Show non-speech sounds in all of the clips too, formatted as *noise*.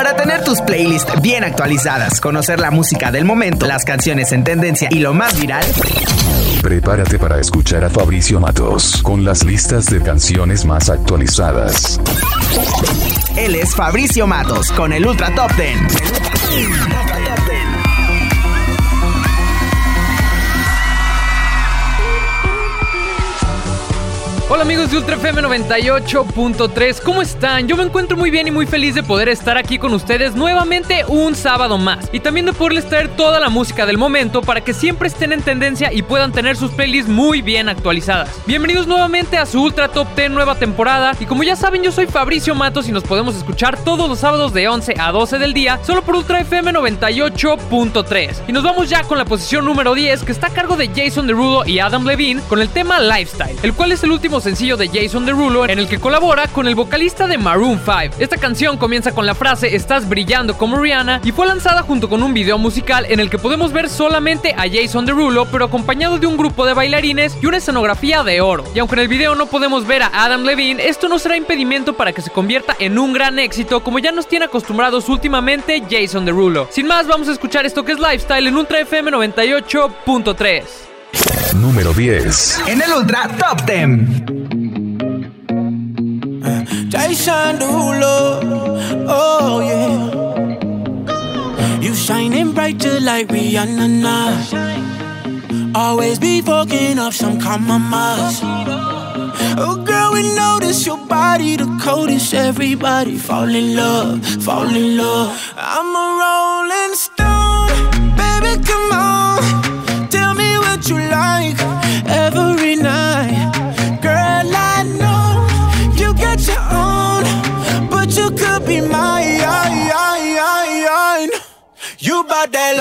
Para tener tus playlists bien actualizadas, conocer la música del momento, las canciones en tendencia y lo más viral. Prepárate para escuchar a Fabricio Matos con las listas de canciones más actualizadas. Él es Fabricio Matos con el Ultra Top Ten. Hola amigos de Ultra FM 98.3, ¿cómo están? Yo me encuentro muy bien y muy feliz de poder estar aquí con ustedes nuevamente un sábado más y también de poderles traer toda la música del momento para que siempre estén en tendencia y puedan tener sus playlists muy bien actualizadas. Bienvenidos nuevamente a su Ultra Top 10 nueva temporada y como ya saben yo soy Fabricio Matos y nos podemos escuchar todos los sábados de 11 a 12 del día solo por Ultra FM 98.3 y nos vamos ya con la posición número 10 que está a cargo de Jason Derulo y Adam Levine con el tema Lifestyle, el cual es el último sencillo de Jason Derulo en el que colabora con el vocalista de Maroon 5. Esta canción comienza con la frase Estás brillando como Rihanna y fue lanzada junto con un video musical en el que podemos ver solamente a Jason Derulo pero acompañado de un grupo de bailarines y una escenografía de oro. Y aunque en el video no podemos ver a Adam Levine, esto no será impedimento para que se convierta en un gran éxito como ya nos tiene acostumbrados últimamente Jason Derulo. Sin más, vamos a escuchar esto que es Lifestyle en Ultra FM 98.3. Número 10. En el Ultra Top 10. Jason Derulo, oh yeah. You shining bright just like Rihanna now. Always be fucking up some compromise. Oh girl, we notice your body the coldest. Everybody fall in love, fall in love. I'm a You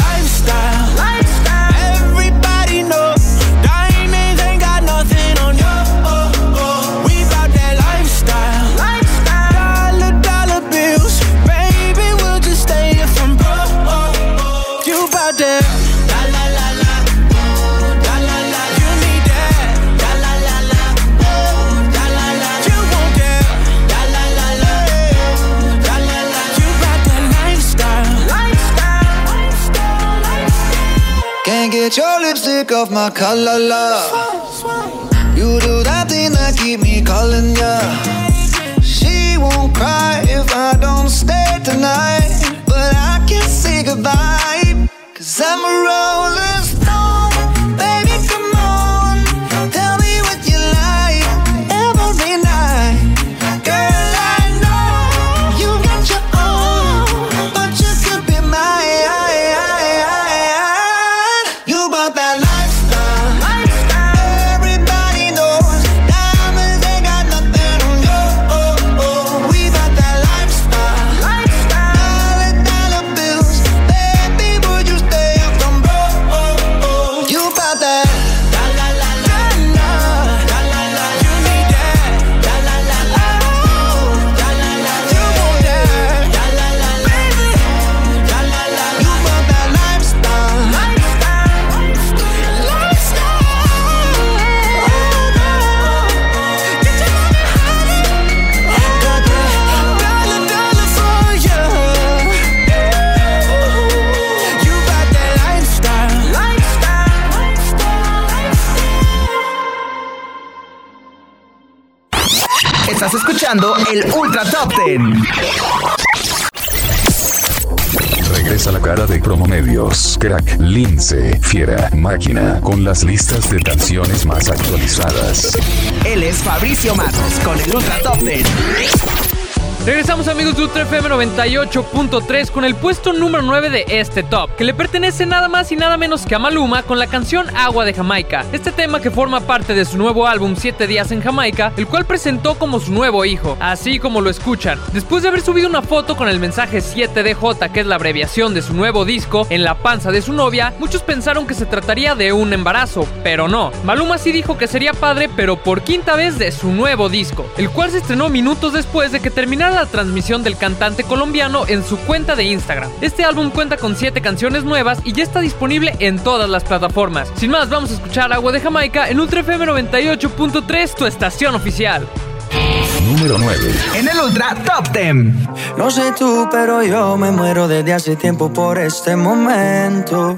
get your lipstick off my collar, love. You do that thing that keep me calling ya. She won't cry if I don't stay tonight. But I can't say goodbye. Cause I'm a rolling Fiera, Máquina, con las listas de canciones más actualizadas. Él es Fabricio Matos con el Ultra Top 10. Regresamos amigos de Ultra FM 98.3 con el puesto número 9 de este top, que le pertenece nada más y nada menos que a Maluma con la canción Agua de Jamaica. Este tema que forma parte de su nuevo álbum 7 días en Jamaica, el cual presentó como su nuevo hijo, así como lo escuchan. Después de haber subido una foto con el mensaje 7DJ, que es la abreviación de su nuevo disco, en la panza de su novia, muchos pensaron que se trataría de un embarazo, pero no. Maluma sí dijo que sería padre, pero por quinta vez de su nuevo disco, el cual se estrenó minutos después de que terminara la transmisión del cantante colombiano en su cuenta de Instagram. Este álbum cuenta con 7 canciones nuevas y ya está disponible en todas las plataformas. Sin más, vamos a escuchar Agua de Jamaica en Ultra FM 98.3, tu estación oficial. Número 9. En el Ultra Top 10. No sé tú, pero yo me muero desde hace tiempo por este momento.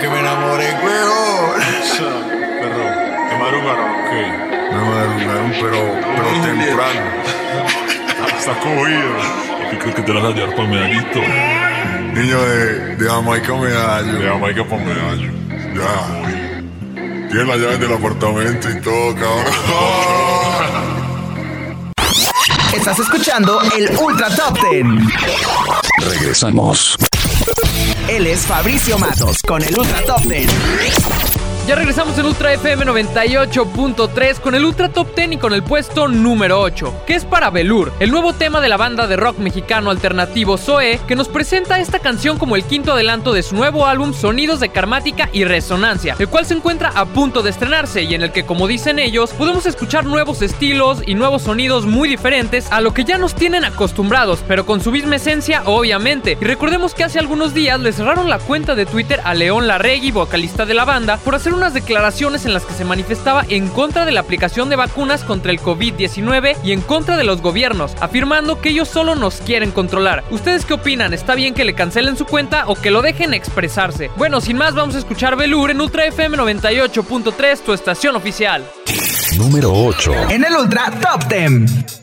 que me enamoré, huevón. Perro, ¿te madrugaron? ¿Qué? Me madrugaron, pero, pero temprano. Está cogido. ¿Y crees que te la vas a llevar para medallito? Niño de, de Jamaica medallo. De Jamaica para medallo. Ya. Tiene las llaves del apartamento y todo, cabrón. Estás escuchando el Ultra Top 10. Regresamos. Él es Fabricio Matos con el Ultra Top 10. Ya regresamos en Ultra FM 98.3 con el Ultra Top 10 y con el puesto número 8, que es para Belur, el nuevo tema de la banda de rock mexicano alternativo Zoe, que nos presenta esta canción como el quinto adelanto de su nuevo álbum Sonidos de Karmática y Resonancia, el cual se encuentra a punto de estrenarse y en el que, como dicen ellos, podemos escuchar nuevos estilos y nuevos sonidos muy diferentes a lo que ya nos tienen acostumbrados, pero con su misma esencia, obviamente. Y recordemos que hace algunos días le cerraron la cuenta de Twitter a León Larregui, vocalista de la banda, por hacer unas declaraciones en las que se manifestaba en contra de la aplicación de vacunas contra el COVID-19 y en contra de los gobiernos, afirmando que ellos solo nos quieren controlar. ¿Ustedes qué opinan? ¿Está bien que le cancelen su cuenta o que lo dejen expresarse? Bueno, sin más, vamos a escuchar Belur en Ultra FM 98.3, tu estación oficial. Número 8. En el Ultra Top 10.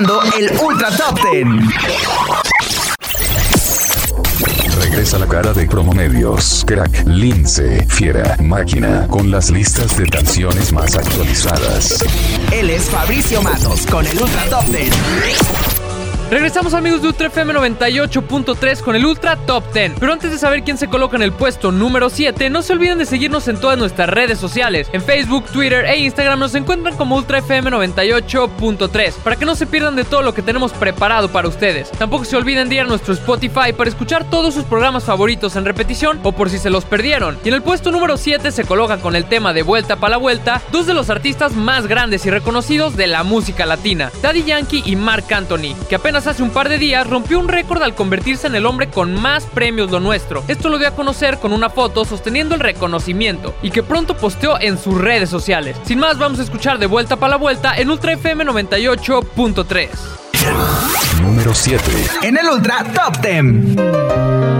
Escuchando el Ultra Top Ten. Regresa la cara de Promomedios. Crack, Lince, Fiera, Máquina. Con las listas de canciones más actualizadas. Él es Fabricio Matos con el Ultra Top Ten. Regresamos amigos de Ultra FM 98.3 con el Ultra Top 10. Pero antes de saber quién se coloca en el puesto número 7, no se olviden de seguirnos en todas nuestras redes sociales. En Facebook, Twitter e Instagram nos encuentran como Ultra FM 98.3 para que no se pierdan de todo lo que tenemos preparado para ustedes. Tampoco se olviden de ir a nuestro Spotify para escuchar todos sus programas favoritos en repetición o por si se los perdieron. Y en el puesto número 7 se coloca con el tema de Vuelta para la Vuelta dos de los artistas más grandes y reconocidos de la música latina, Daddy Yankee y Mark Anthony, que apenas hace un par de días rompió un récord al convertirse en el hombre con más premios Lo Nuestro. Esto lo dio a conocer con una foto sosteniendo el reconocimiento y que pronto posteó en sus redes sociales. Sin más, vamos a escuchar de vuelta para la vuelta en Ultra FM 98.3. Número 7. En el Ultra Top 10.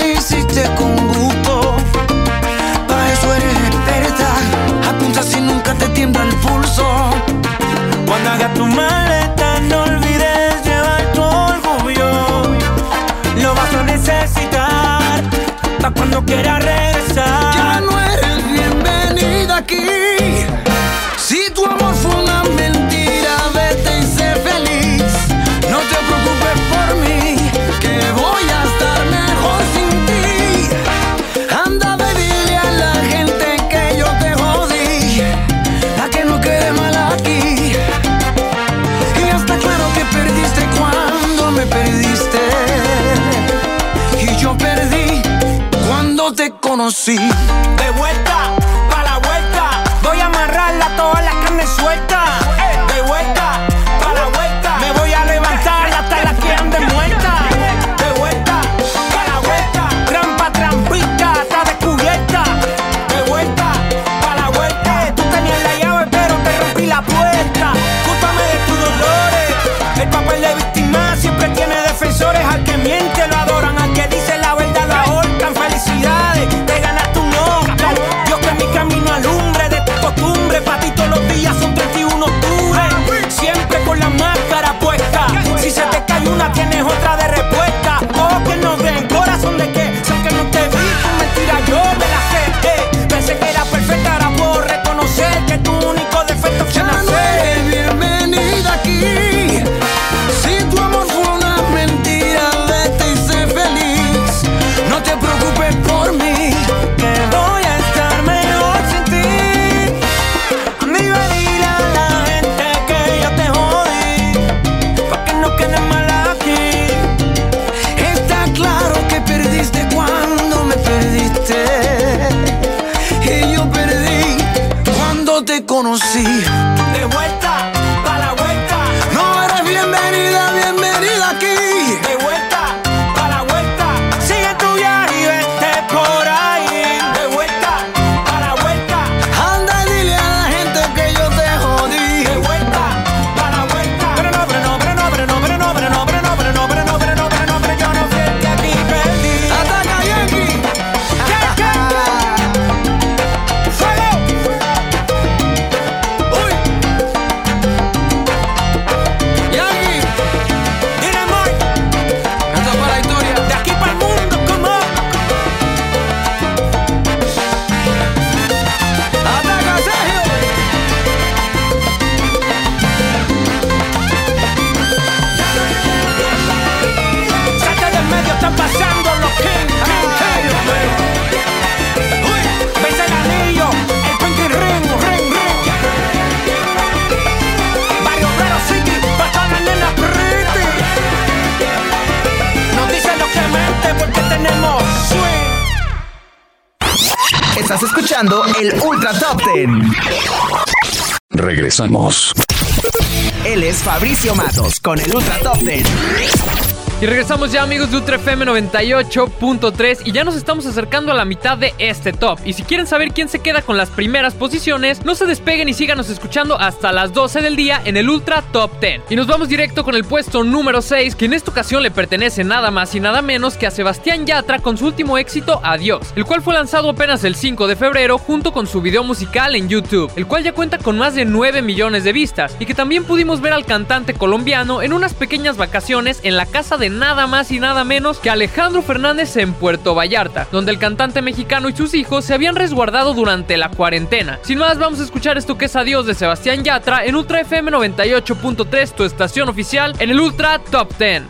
Cuando hagas tu maleta, no olvides llevar tu orgullo. Lo vas a necesitar para cuando quieras regresar. Ya no eres bienvenida aquí. Conocí. De conocí. El Ultra Top Ten. Regresamos. Él es Fabricio Matos con el Ultra Top Ten. Y regresamos ya amigos de Ultra FM 98.3 y ya nos estamos acercando a la mitad de este top. Y si quieren saber quién se queda con las primeras posiciones, no se despeguen y síganos escuchando hasta las 12 del día en el Ultra Top 10. Y nos vamos directo con el puesto número 6, que en esta ocasión le pertenece nada más y nada menos que a Sebastián Yatra con su último éxito Adiós, el cual fue lanzado apenas el 5 de febrero junto con su video musical en YouTube, el cual ya cuenta con más de 9 millones de vistas y que también pudimos ver al cantante colombiano en unas pequeñas vacaciones en la casa de nada más y nada menos que Alejandro Fernández en Puerto Vallarta, donde el cantante mexicano y sus hijos se habían resguardado durante la cuarentena. Sin más, vamos a escuchar esto que es Adiós de Sebastián Yatra en Ultra FM 98.3, tu estación oficial, en el Ultra Top 10.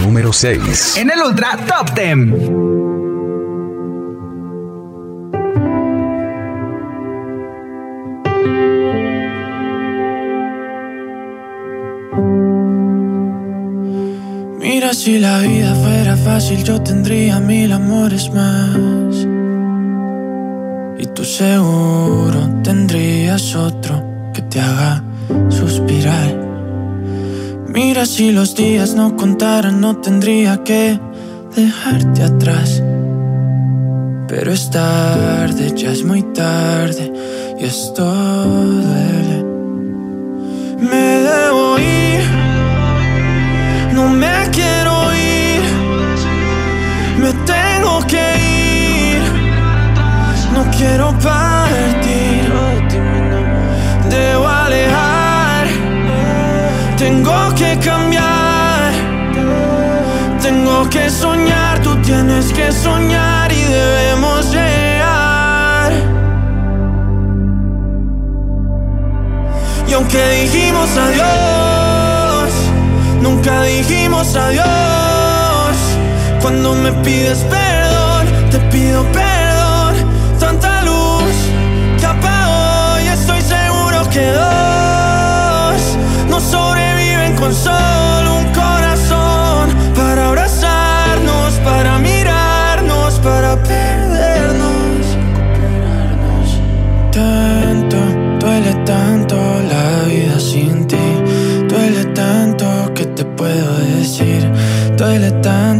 Número 6. En el Ultra Top Ten. Mira, si la vida fuera fácil, yo tendría mil amores más. Y tú seguro tendrías otro que te haga suspirar. Mira, si los días no contaran, no tendría que dejarte atrás. Pero es tarde, ya es muy tarde, y esto duele. Me debo ir. No me quiero ir, me tengo que ir. No quiero partir, debo alejar. Tengo que cambiar, tengo que soñar. Tú tienes que soñar y debemos llegar. Y aunque dijimos adiós, dijimos adiós. Cuando me pides perdón, te pido perdón. Tanta luz que apagó y estoy seguro que dos no sobreviven con solo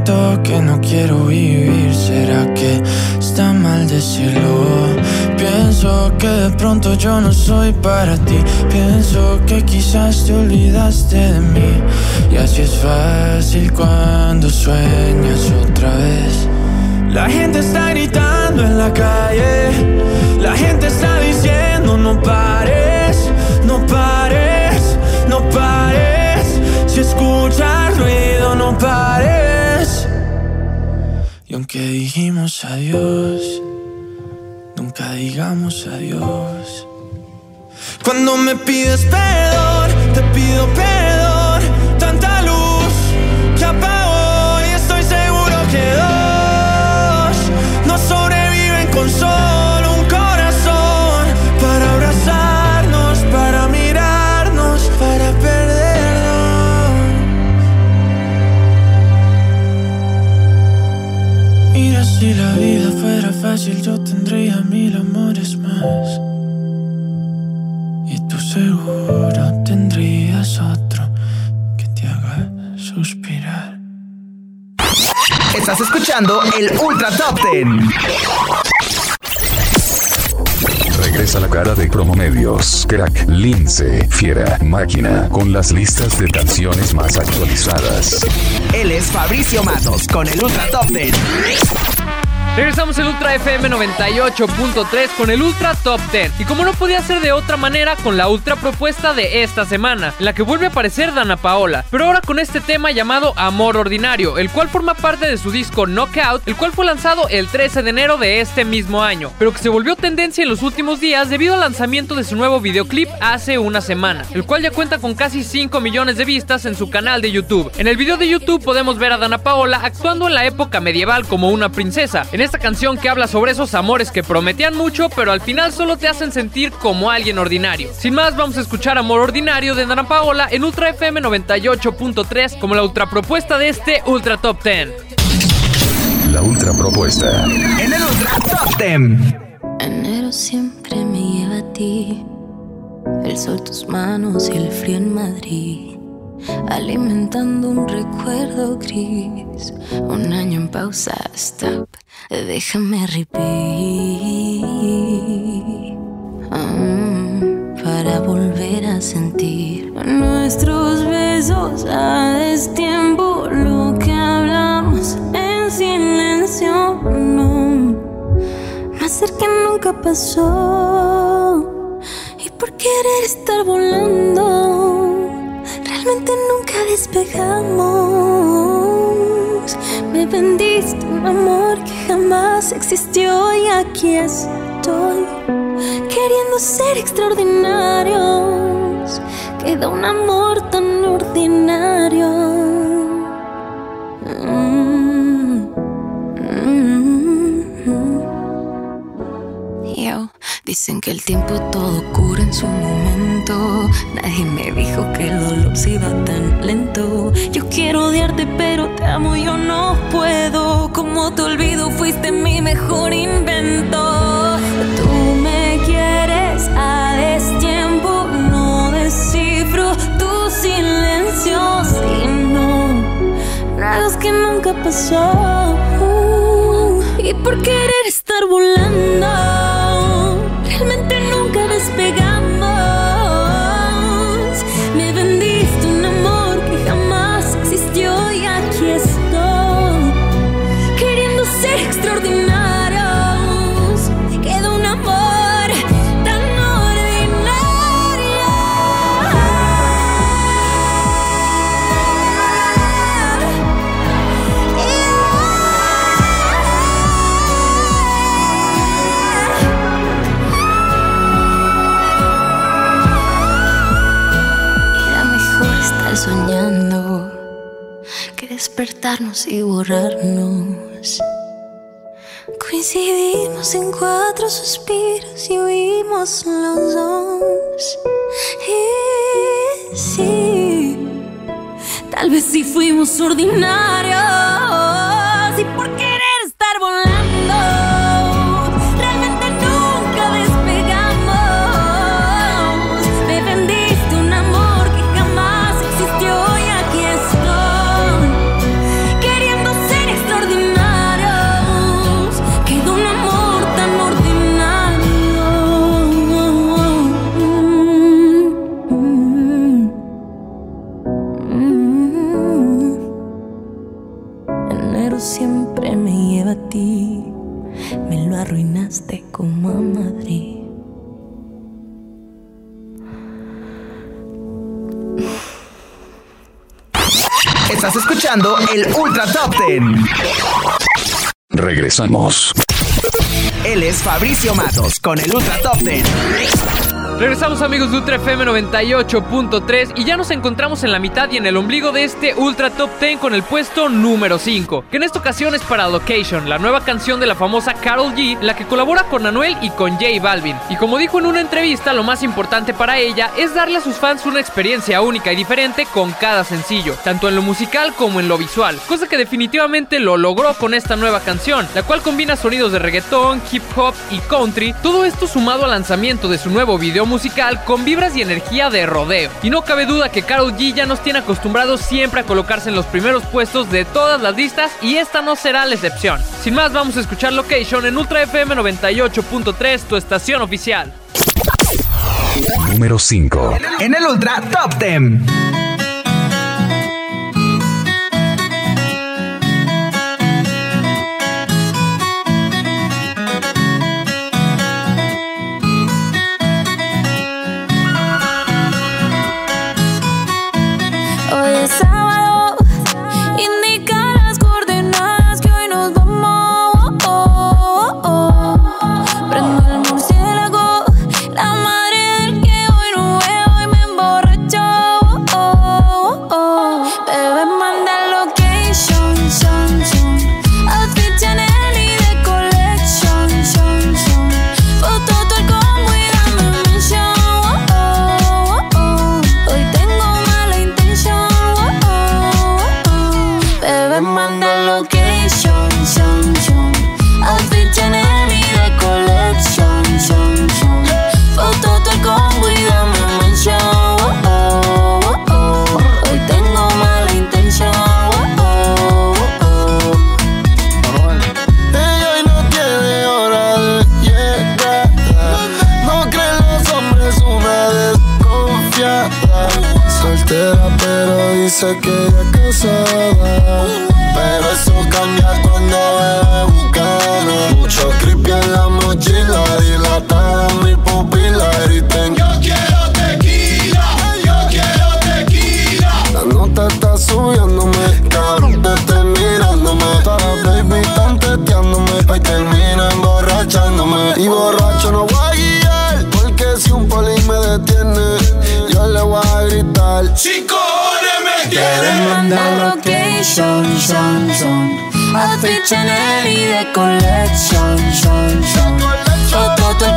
tanto que no quiero vivir. ¿Será que está mal decirlo? Pienso que de pronto yo no soy para ti. Pienso que quizás te olvidaste de mí. Y así es fácil cuando sueñas otra vez. La gente está gritando en la calle. La gente está diciendo no pares, no pares, no pares. Si escuchas ruido, no pares. Aunque dijimos adiós, nunca digamos adiós. Cuando me pides perdón, te pido perdón. Tanta luz que apagó si la vida fuera fácil, yo tendría mil amores más. seguro tendrías otro que te haga suspirar. Estás escuchando el Ultra Top Ten. Regresa la cara de Promomedios, Crack, Lince, Fiera, Máquina, con las listas de canciones más actualizadas. Él es Fabricio Matos con el Ultra Top Ten. Regresamos el Ultra FM 98.3 con el Ultra Top 10 y como no podía ser de otra manera con la ultra propuesta de esta semana, en la que vuelve a aparecer Dana Paola, pero ahora con este tema llamado Amor Ordinario, el cual forma parte de su disco Knockout, el cual fue lanzado el 13 de enero de este mismo año, pero que se volvió tendencia en los últimos días debido al lanzamiento de su nuevo videoclip hace una semana, el cual ya cuenta con casi 5 millones de vistas en su canal de YouTube. En el video de YouTube podemos ver a Dana Paola actuando en la época medieval como una princesa, esta canción que habla sobre esos amores que prometían mucho, pero al final solo te hacen sentir como alguien ordinario. Sin más, vamos a escuchar Amor Ordinario de Dana Paola en Ultra FM 98.3 como la ultra propuesta de este Ultra Top 10. La ultra propuesta. En el Ultra Top Ten. Enero siempre me lleva a ti, el sol tus manos y el frío en Madrid, alimentando un recuerdo gris, un año en pausa, stop, déjame repeat, Mm, para volver a sentir nuestros besos a destiempo, lo que hablamos en silencio, no. Más cerca nunca pasó. Y por querer estar volando, realmente nunca despegamos. Me vendiste un amor que jamás existió y aquí estoy. Queriendo ser extraordinarios, queda un amor tan ordinario. Mm, mm, mm. Dicen que el tiempo todo cura en su momento. Nadie me dijo que el dolor se iba tan lento. Yo quiero odiarte, pero te amo, yo no puedo. Como te olvido, fuiste mi mejor invento. Tú me quieres a destiempo, no descifro tu silencio. Si no, Nada que nunca pasó. Y por querer estar volando, y borrarnos. Coincidimos en cuatro suspiros y huimos los dos. Y sí, tal vez sí fuimos ordinarios. Top Ten. Regresamos. Él es Fabricio Matos con el Ultra Top Ten. Regresamos amigos de Ultra FM 98.3 y ya nos encontramos en la mitad y en el ombligo de este Ultra Top 10 con el puesto número 5, que en esta ocasión es para Location, la nueva canción de la famosa Carol G, la que colabora con Anuel y con J Balvin. Y como dijo en una entrevista, lo más importante para ella es darle a sus fans una experiencia única y diferente con cada sencillo, tanto en lo musical como en lo visual, cosa que definitivamente lo logró con esta nueva canción, la cual combina sonidos de reggaetón, hip hop y country, todo esto sumado al lanzamiento de su nuevo video musical con vibras y energía de rodeo. Y no cabe duda que Karol G ya nos tiene acostumbrados siempre a colocarse en los primeros puestos de todas las listas y esta no será la excepción. Sin más, vamos a escuchar Location en Ultra FM 98.3, tu estación oficial. Número 5. En el Ultra Top 10. igual. Si cojones me quieren mandar location, son, son. A ficha en el de collection, son, son. Foto del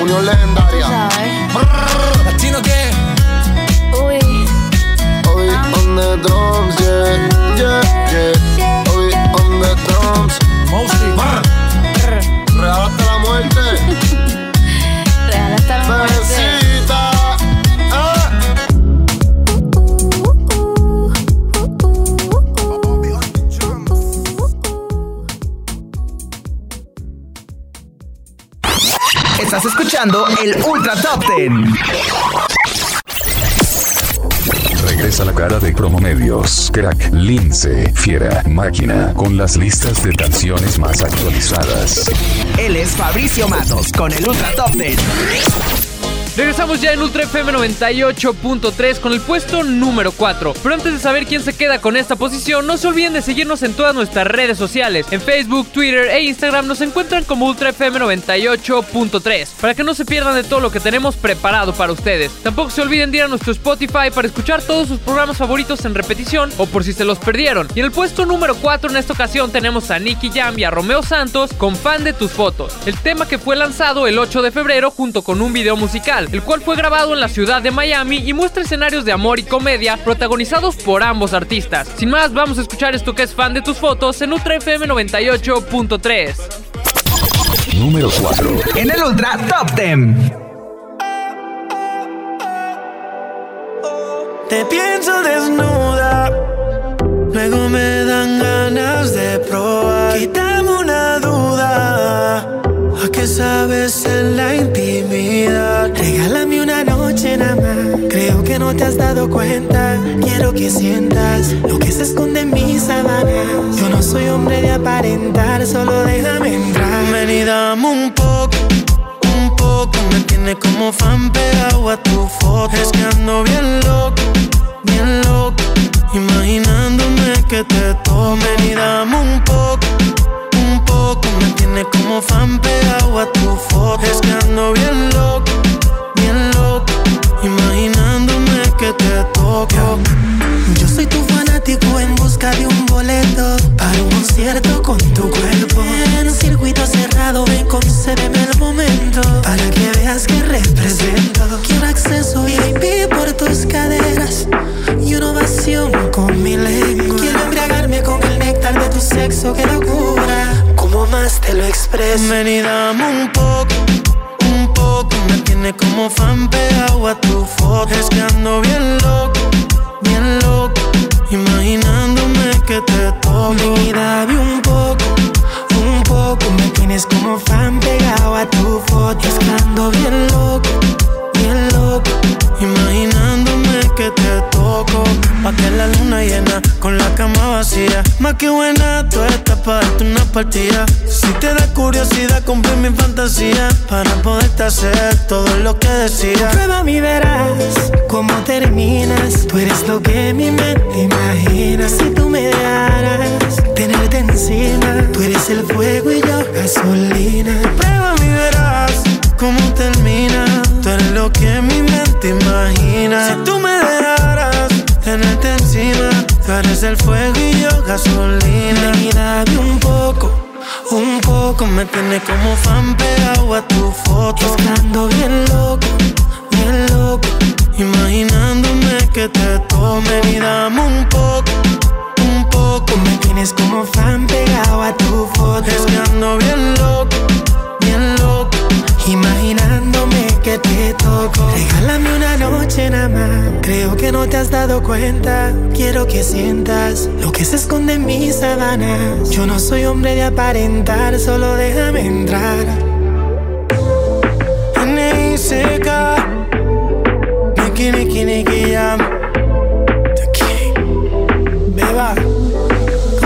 Unión legendaria. ¿Latino qué? Uy. Uy, on the drums, yeah, yeah, yeah. Uy, on the drums. Mostly. Real hasta la muerte. *laughs* Real hasta la muerte. Escuchando el Ultra Top Ten. Regresa la cara de Promomedios, Crack, Lince, Fiera, Máquina, con las listas de canciones más actualizadas. Él es Fabricio Matos con el Ultra Top Ten. Regresamos ya en Ultra FM 98.3 con el puesto número 4. Pero antes de saber quién se queda con esta posición, no se olviden de seguirnos en todas nuestras redes sociales. En Facebook, Twitter e Instagram nos encuentran como Ultra FM 98.3 para que no se pierdan de todo lo que tenemos preparado para ustedes. Tampoco se olviden de ir a nuestro Spotify para escuchar todos sus programas favoritos en repetición o por si se los perdieron. Y en el puesto número 4 en esta ocasión tenemos a Nicky Jam y a Romeo Santos con Fan de tus fotos. El tema que fue lanzado el 8 de febrero junto con un video musical, el cual fue grabado en la ciudad de Miami y muestra escenarios de amor y comedia protagonizados por ambos artistas. Sin más, vamos a escuchar esto que es fan de tus fotos en Ultra FM 98.3. Número 4. En el Ultra Top 10. Te pienso desnuda, luego me dan ganas de probar. Quítame una duda, ¿a qué sabes en la intimidad? Regálame una noche nada más, creo que no te has dado cuenta. Quiero que sientas lo que se esconde en mis sábanas. Yo no soy hombre de aparentar, solo déjame entrar. Ven y dame un poco un poco Me tiene como fan pegado a tu foto Es que ando bien loco, bien loco Imaginándome que te tomen y dame un poco Poco Me tiene como fan pegado a tu foto. Es que ando bien loco, bien loco Imaginándome que te toco. Yo soy tu fanático en busca de un boleto Para un concierto con tu cuerpo. En circuito lo hacer todo lo que decía Prueba mi verás cómo terminas. Tú eres lo que mi mente imagina. Si tú me dejaras tenerte encima Tú eres el fuego y yo gasolina. Prueba mi verás cómo termina. Tú eres lo que mi mente imagina. Si tú me dejaras tenerte encima Tú eres el fuego y yo gasolina me tiene como fan pegado a tu foto. Estando bien loco, bien loco Imaginándome que te tomen y dame un poco Un poco. Me tienes como fan pegado a tu foto. Es que ando bien loco, Creo que no te has dado cuenta. Quiero que sientas Lo que se esconde en mis sábanas. Yo no soy hombre de aparentar Solo déjame entrar. N.I.C.K. Niki, niki, niki, jam The Beba.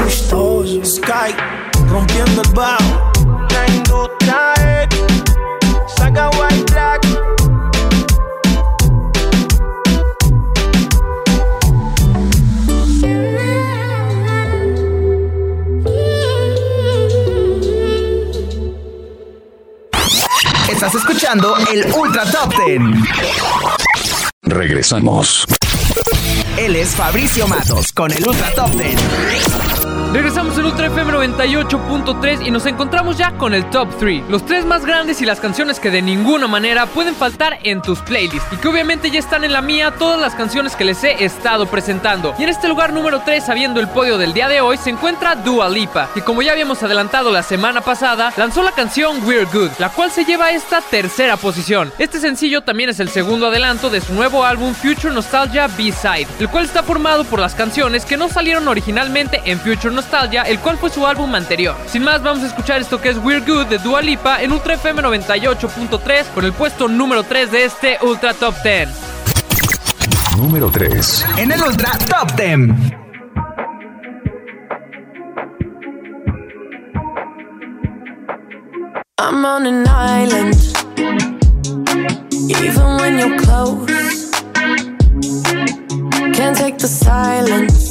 Gustoso Sky. Rompiendo el bajo escuchando el Ultra Top 10. Regresamos. Él es Fabricio Matos con el Ultra Top 10. Regresamos en Ultra FM 98.3 y nos encontramos ya con el Top 3. Los tres más grandes y las canciones que de ninguna manera pueden faltar en tus playlists. Y que obviamente ya están en la mía todas las canciones que les he estado presentando. Y en este lugar número 3, sabiendo el podio del día de hoy, se encuentra Dua Lipa. Que como ya habíamos adelantado la semana pasada, lanzó la canción We're Good, la cual se lleva a esta tercera posición. Este sencillo también es el segundo adelanto de su nuevo álbum Future Nostalgia B-Side, el cual está formado por las canciones que no salieron originalmente en Future Nostalgia, el cual fue su álbum anterior. Sin más, vamos a escuchar esto que es We're Good de Dua Lipa en Ultra FM 98.3 con el puesto número 3 de este Ultra Top 10. Número 3. En el Ultra Top 10. I'm on an island. even when you're close. Can't take the silence.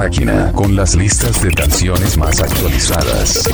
Máquina, con las listas de canciones más actualizadas.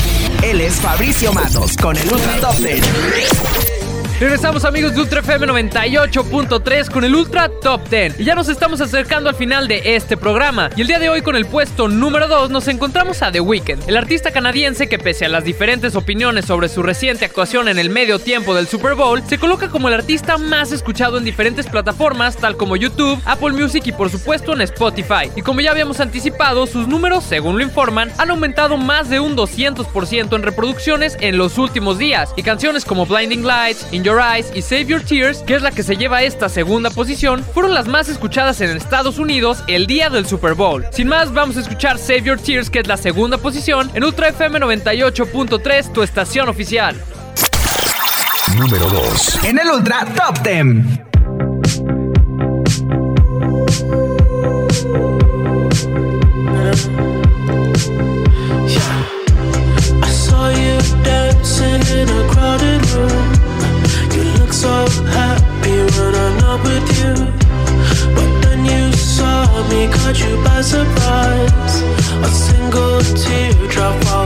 Él es Fabricio Matos con el Ultra Top. Regresamos amigos de Ultra FM 98.3 con el Ultra Top 10 y ya nos estamos acercando al final de este programa. Y el día de hoy con el puesto número 2 nos encontramos a The Weeknd, el artista canadiense que pese a las diferentes opiniones sobre su reciente actuación en el medio tiempo del Super Bowl, se coloca como el artista más escuchado en diferentes plataformas tal como YouTube, Apple Music y por supuesto en Spotify. Y como ya habíamos anticipado, sus números, según lo informan, han aumentado más de un 200% en reproducciones en los últimos días. Y canciones como Blinding Lights, In Your Eyes y Save Your Tears, que es la que se lleva esta segunda posición, fueron las más escuchadas en Estados Unidos el día del Super Bowl. Sin más, vamos a escuchar Save Your Tears, que es la segunda posición, en Ultra FM 98.3, tu estación oficial. Número 2. En el Ultra Top 10. Caught you by surprise. A single teardrop falling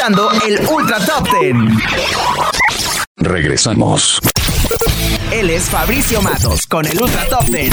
escuchando el Ultra Top Ten. Regresamos. Él es Fabricio Matos con el Ultra Top Ten.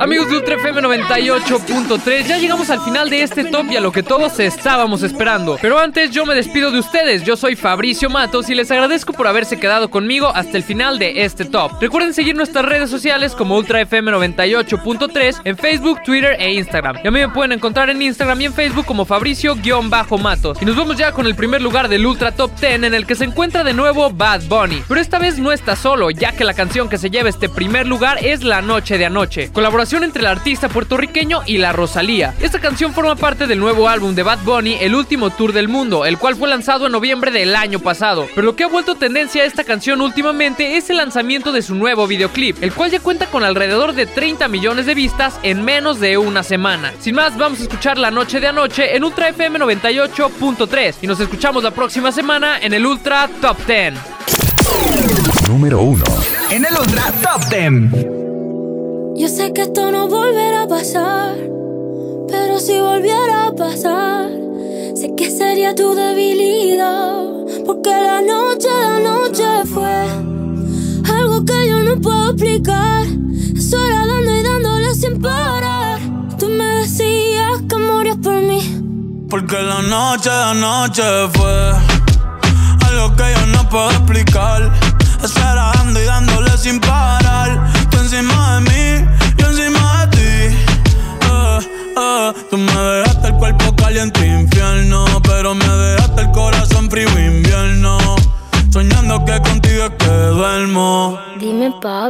Amigos de Ultra FM 98.3, ya llegamos al final de este top y a lo que todos estábamos esperando. Pero antes yo me despido de ustedes, yo soy Fabricio Matos y les agradezco por haberse quedado conmigo hasta el final de este top. Recuerden seguir nuestras redes sociales como Ultra FM 98.3 en Facebook, Twitter e Instagram. Y a mí me pueden encontrar en Instagram y en Facebook como Fabricio-Matos. Y nos vamos ya con el primer lugar del Ultra Top 10 en el que se encuentra de nuevo Bad Bunny. Pero esta vez no está solo, ya que la canción que se lleva este primer lugar es La Noche de Anoche. Entre el artista puertorriqueño y la Rosalía. Esta canción forma parte del nuevo álbum de Bad Bunny, El Último Tour del Mundo, el cual fue lanzado en noviembre del año pasado. Pero lo que ha vuelto tendencia a esta canción últimamente es el lanzamiento de su nuevo videoclip, el cual ya cuenta con alrededor de 30 millones de vistas en menos de una semana. Sin más, vamos a escuchar La Noche de Anoche en Ultra FM 98.3 y nos escuchamos la próxima semana en el Ultra Top 10. Número 1. En el Ultra Top 10. Yo sé que esto no volverá a pasar, pero si volviera a pasar, sé que sería tu debilidad, porque la noche de anoche fue algo que yo no puedo explicar. Sola dando y dándole sin parar. Tú me decías que morías por mí. Porque la noche de anoche fue algo que yo no puedo explicar. Estar dando y dándole sin parar.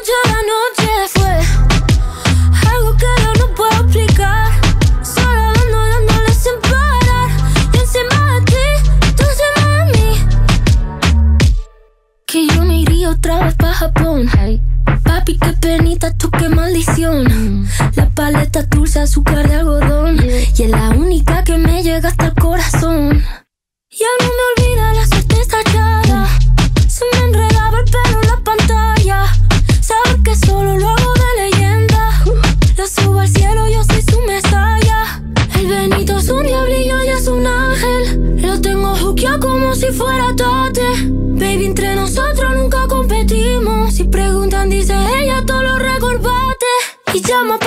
la noche de anoche fue algo que yo no puedo explicar. Solo dando, dándole sin parar. Yo encima de ti, tú encima de mí. Que yo me iría otra vez pa' Japón. Papi, qué penita, tú qué maldición. La paleta dulce, azúcar de algodón. Y es la única que me llega hasta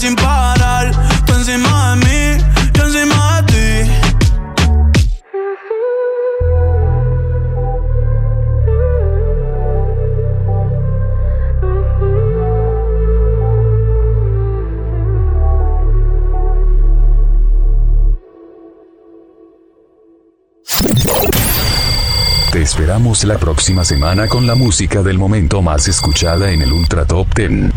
sin parar. Tú encima de mí, yo ti. Te esperamos la próxima semana con la música del momento más escuchada en el Ultra Top 10.